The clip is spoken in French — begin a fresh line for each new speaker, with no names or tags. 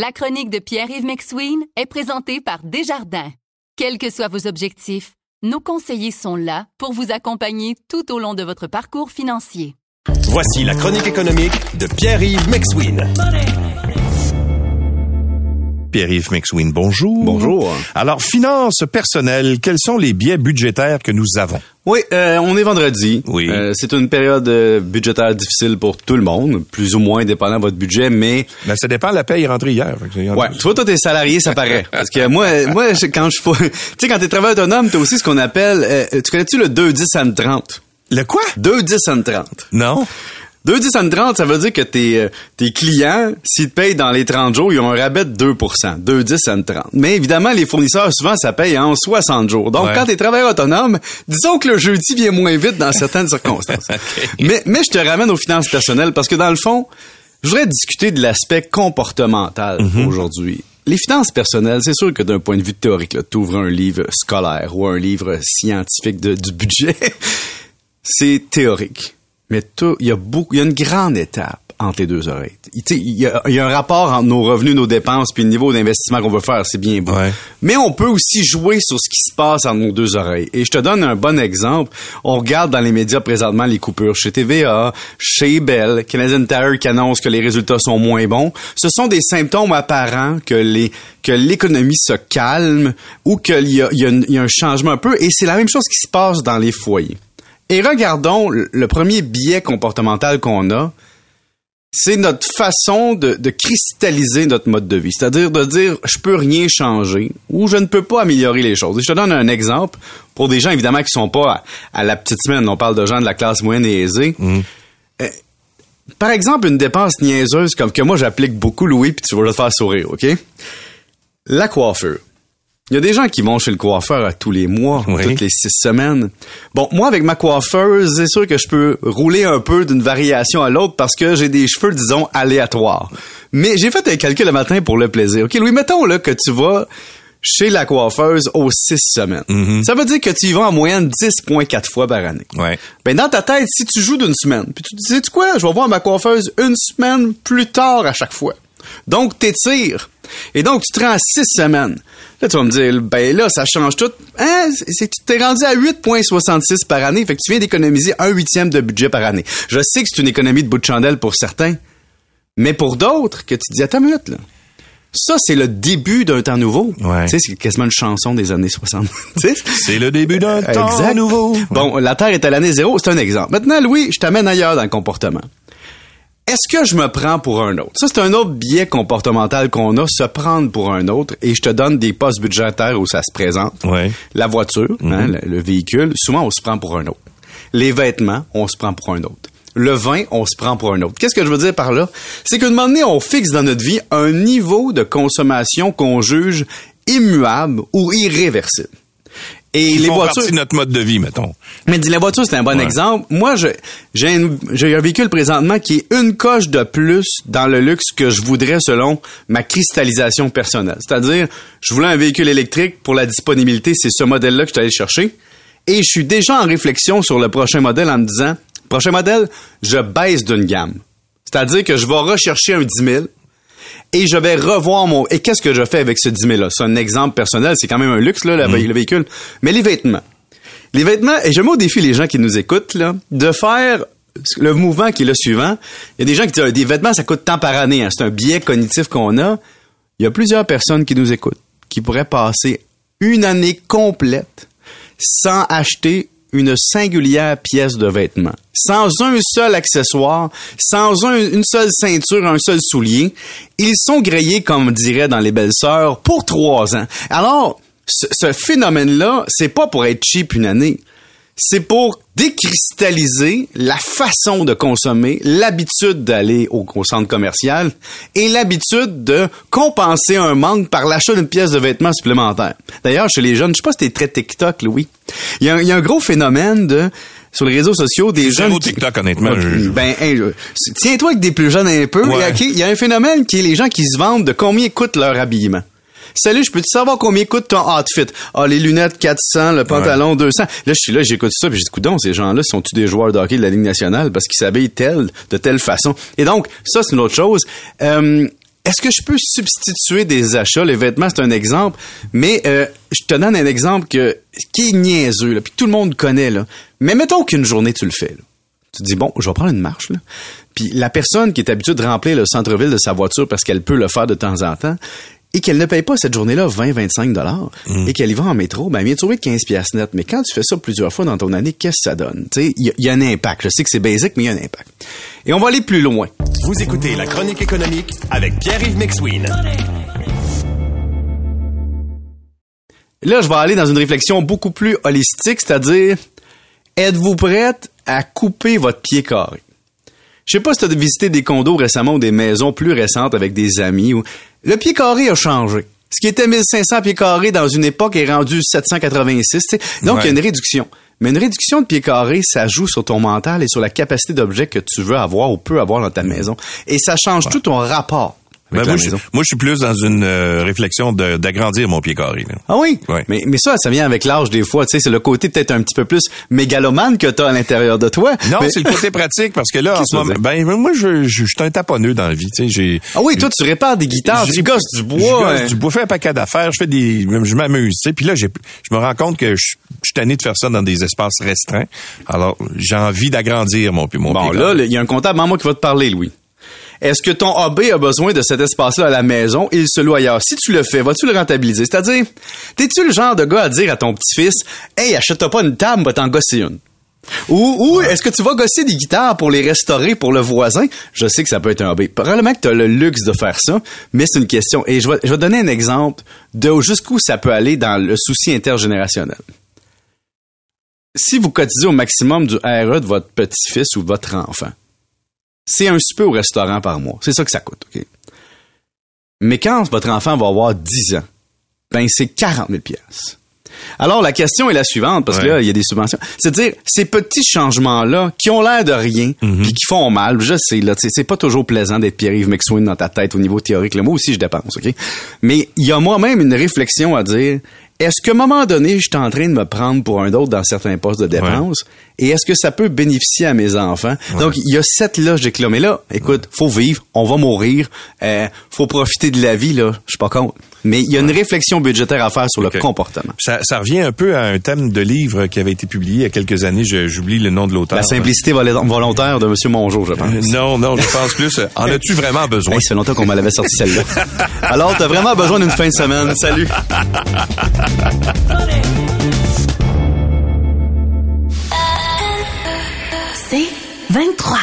La chronique de Pierre-Yves McSween est présentée par Desjardins. Quels que soient vos objectifs, nos conseillers sont là pour vous accompagner tout au long de votre parcours financier.
Voici la chronique économique de Pierre-Yves McSween.
Pierre-Yves McSween, bonjour.
Bonjour.
Alors, finances personnelles, quels sont les biais budgétaires que nous avons?
Oui, euh, on est vendredi.
Oui.
Euh, c'est une période euh, budgétaire difficile pour tout le monde, plus ou moins dépendant de votre budget, mais
Ben, ça dépend, la paye est rentrée hier. Fait que-
ouais, tu vois toi t'es salarié, ça paraît. Parce que moi moi quand je tu sais quand t'es travailleur autonome, t'as aussi ce qu'on appelle euh, tu connais-tu le 2 10 and 30
Le quoi?
2 10 and 30.
Non?
2 10 and 30, ça veut dire que tes euh, tes clients s'ils te payent dans les 30 jours, ils ont un rabais de 2% 2 10 and 30. Mais évidemment, les fournisseurs souvent ça paye en 60 jours. Donc
Ouais.
quand t'es travailleur autonome, disons que le jeudi vient moins vite dans certaines circonstances. Mais, mais je te ramène aux finances personnelles parce que dans le fond, je voudrais discuter de l'aspect comportemental aujourd'hui. Les finances personnelles, c'est sûr que d'un point de vue théorique, tu ouvres un livre scolaire ou un livre scientifique de- du budget, c'est théorique. Mais il y a beaucoup, il y a une grande étape entre les deux oreilles. Il y, a, il y a un rapport entre nos revenus, nos dépenses, puis le niveau d'investissement qu'on veut faire, c'est bien beau.
Ouais.
Mais on peut aussi jouer sur ce qui se passe entre nos deux oreilles. Et je te donne un bon exemple. On regarde dans les médias présentement les coupures chez TVA, chez Bell, Canadian Tire qui annonce que les résultats sont moins bons. Ce sont des symptômes apparents que les que l'économie se calme ou qu'il y y y a un changement un peu. Et c'est la même chose qui se passe dans les foyers. Et regardons le premier biais comportemental qu'on a, c'est notre façon de, de cristalliser notre mode de vie. C'est-à-dire de dire, je peux rien changer ou je ne peux pas améliorer les choses. Et je te donne un exemple pour des gens, évidemment, qui sont pas à, à la petite semaine. On parle de gens de la classe moyenne et aisée. Euh, par exemple, une dépense niaiseuse comme que moi j'applique beaucoup, Louis, puis tu vas le faire sourire, OK? La coiffure. Il y a des gens qui vont chez le coiffeur à tous les mois,
Oui.
toutes les six semaines. Bon, moi, avec ma coiffeuse, c'est sûr que je peux rouler un peu d'une variation à l'autre parce que j'ai des cheveux, disons, aléatoires. Mais j'ai fait un calcul le matin pour le plaisir. OK, Louis, mettons là que tu vas chez la coiffeuse aux six semaines. Ça veut dire que tu y vas en moyenne 10,4 fois par année.
Ouais.
Ben dans ta tête, si tu joues d'une semaine, puis tu te dis, sais-tu quoi, je vais voir ma coiffeuse une semaine plus tard à chaque fois. Donc, t'étires. Et donc, tu te rends à six semaines. Là, tu vas me dire, ben là, ça change tout. Hein? C'est- tu t'es rendu à 8,66 par année. Fait que tu viens d'économiser un huitième de budget par année. Je sais que c'est une économie de bout de chandelle pour certains. Mais pour d'autres, que tu dis, attends une minute, là. Ça, c'est le début d'un temps nouveau.
Ouais.
Tu sais, c'est quasiment une chanson des années 60. Tu sais?
C'est le début d'un temps
Exact.
nouveau.
Bon, la Terre est à l'année zéro, c'est un exemple. Maintenant, Louis, je t'amène ailleurs dans le comportement. Est-ce que je me prends pour un autre? Ça, c'est un autre biais comportemental qu'on a, se prendre pour un autre, et je te donne des postes budgétaires où ça se présente.
Ouais.
La voiture, hein, le, le véhicule, souvent on se prend pour un autre. Les vêtements, on se prend pour un autre. Le vin, on se prend pour un autre. Qu'est-ce que je veux dire par là? C'est qu'à un moment donné, on fixe dans notre vie un niveau de consommation qu'on juge immuable ou irréversible. Et
Ils
les
font
voitures.
partie de notre mode de vie, mettons.
Mais dis, la voiture, c'est un bon
Ouais.
exemple. Moi, j'ai un véhicule présentement qui est une coche de plus dans le luxe que je voudrais selon ma cristallisation personnelle. C'est-à-dire, je voulais un véhicule électrique pour la disponibilité, c'est ce modèle-là que je suis allé chercher. Et je suis déjà en réflexion sur le prochain modèle en me disant, prochain modèle, je baisse d'une gamme. C'est-à-dire que je vais rechercher un 10 000 et je vais revoir mon... Et qu'est-ce que je fais avec ce 10 000-là? C'est un exemple personnel, c'est quand même un luxe, là, le, vé- le véhicule. Mais les vêtements. Les vêtements, et je mets au défi les gens qui nous écoutent, là, de faire le mouvement qui est le suivant. Il y a des gens qui disent, des vêtements, ça coûte tant par année. hein. C'est un biais cognitif qu'on a. Il y a plusieurs personnes qui nous écoutent, qui pourraient passer une année complète sans acheter une singulière pièce de vêtement, sans un seul accessoire, sans un- une seule ceinture, un seul soulier. Ils sont grillés, comme dirait dans les belles sœurs, pour trois ans. Alors, ce, ce phénomène-là, c'est pas pour être cheap une année. C'est pour décristalliser la façon de consommer, l'habitude d'aller au, au centre commercial et l'habitude de compenser un manque par l'achat d'une pièce de vêtements supplémentaire. D'ailleurs, chez les jeunes, je sais pas si t'es très TikTok, Louis. Il y a, un- il y a un gros phénomène de sur les réseaux sociaux des
Zéro
jeunes qui-
TikTok, honnêtement,
Ok,
je-
ben tiens-toi avec des plus jeunes un peu.
Ouais.
Il y a un phénomène qui est les gens qui se vendent de combien coûte leur habillement. Salut, je peux te savoir combien coûte ton outfit? Ah, les lunettes 400, le pantalon 200. Là, je suis là, j'écoute ça, puis j'ai dit, coudon, ces gens-là sont-tu des joueurs de hockey de la Ligue nationale? Parce qu'ils s'habillent tel, de telle façon? Et donc, ça, c'est une autre chose. Euh, est-ce que je peux substituer des achats? Les vêtements, c'est un exemple, mais euh, je te donne un exemple que, qui est niaiseux, là, puis tout le monde connaît. Là. Mais mettons qu'une journée, tu le fais. Là. Tu te dis, bon, je vais prendre une marche. Là. Puis la personne qui est habituée de remplir le centre-ville de sa voiture parce qu'elle peut le faire de temps en temps, et qu'elle ne paye pas cette journée-là 20-25 dollars et qu'elle y va en métro, ben, elle vient de trouver 15 piastres net. Mais quand tu fais ça plusieurs fois dans ton année, qu'est-ce que ça donne? Il y, y, a un impact. Je sais que c'est basique, mais il y a un impact. Et on va aller plus loin.
Vous écoutez La Chronique économique avec Pierre-Yves Maxwin.
Là, je vais aller dans une réflexion beaucoup plus holistique, c'est-à-dire, êtes-vous prête à couper votre pied carré? Je sais pas si tu as visité des condos récemment ou des maisons plus récentes avec des amis. Ou... Le pied carré a changé. Ce qui était 1500 pieds carrés dans une époque est rendu 786. T'sais. Donc, il y a une réduction. Mais une réduction de pieds carrés, ça joue sur ton mental et sur la capacité d'objet que tu veux avoir ou peux avoir dans ta maison. Et ça change tout ton rapport
ben moi, je, moi, je suis plus dans une euh, réflexion d'agrandir mon pied carré. Là.
Ah oui? Mais, mais ça, ça vient avec l'âge des fois. Tu sais, c'est le côté peut-être un petit peu plus mégalomane que tu as à l'intérieur de toi.
Non, c'est le côté pratique parce que là, en ce moment, ben moi, je, je, suis un taponneux dans la vie. Tu sais, j'ai.
Ah oui, toi, tu répares des guitares, tu gosses du bois. Je
gosse hein. du bois, fais un paquet d'affaires, je fais des, je m'amuse. Tu sais, puis là, je me rends compte que je, je suis tanné de faire ça dans des espaces restreints. Alors, j'ai envie d'agrandir mon, mon
bon, pied. Bon, là, il y a un comptable en moi qui va te parler, Louis. Est-ce que ton AB a besoin de cet espace-là à la maison? Et il se loue ailleurs? Si tu le fais, vas-tu le rentabiliser? C'est-à-dire, t'es-tu le genre de gars à dire à ton petit-fils, hey, achète-toi pas une table, va t'en gosser une? Ou, ou est-ce que tu vas gosser des guitares pour les restaurer pour le voisin? Je sais que ça peut être un hobby. Probablement que tu as le luxe de faire ça, mais c'est une question. Et je vais, je vais donner un exemple de jusqu'où ça peut aller dans le souci intergénérationnel. Si vous cotisez au maximum du RE de votre petit-fils ou votre enfant, c'est un souper au restaurant par mois. C'est ça que ça coûte, OK? Mais quand votre enfant va avoir 10 ans, ben c'est 40 000 pièces. Alors la question est la suivante parce que là il y a des subventions. C'est-à-dire ces petits changements là qui ont l'air de rien mm qui font mal. Je sais là, c'est pas toujours plaisant d'être Pierre-Yves McSween dans ta tête au niveau théorique. Là, moi aussi je dépense, ok? Mais il y a moi-même une réflexion à dire. Est-ce qu'à un moment donné, je suis en train de me prendre pour un autre dans certains postes de dépenses? Et est-ce que ça peut bénéficier à mes enfants? Donc, il y a cette logique-là. Mais là, écoute, faut vivre, on va mourir, euh, faut profiter de la vie, là. Je suis pas contre. Mais il y a une réflexion budgétaire à faire sur le comportement.
Ça, ça, revient un peu à un thème de livre qui avait été publié il y a quelques années. J'oublie le nom de l'auteur.
La simplicité volontaire de M. Mongeau, je pense. Euh,
non, non, je pense plus. En as-tu vraiment besoin?
Hey, fait longtemps qu'on m'avait sorti celle-là. Alors, t'as vraiment besoin d'une fin de semaine. Salut.
C'est 23.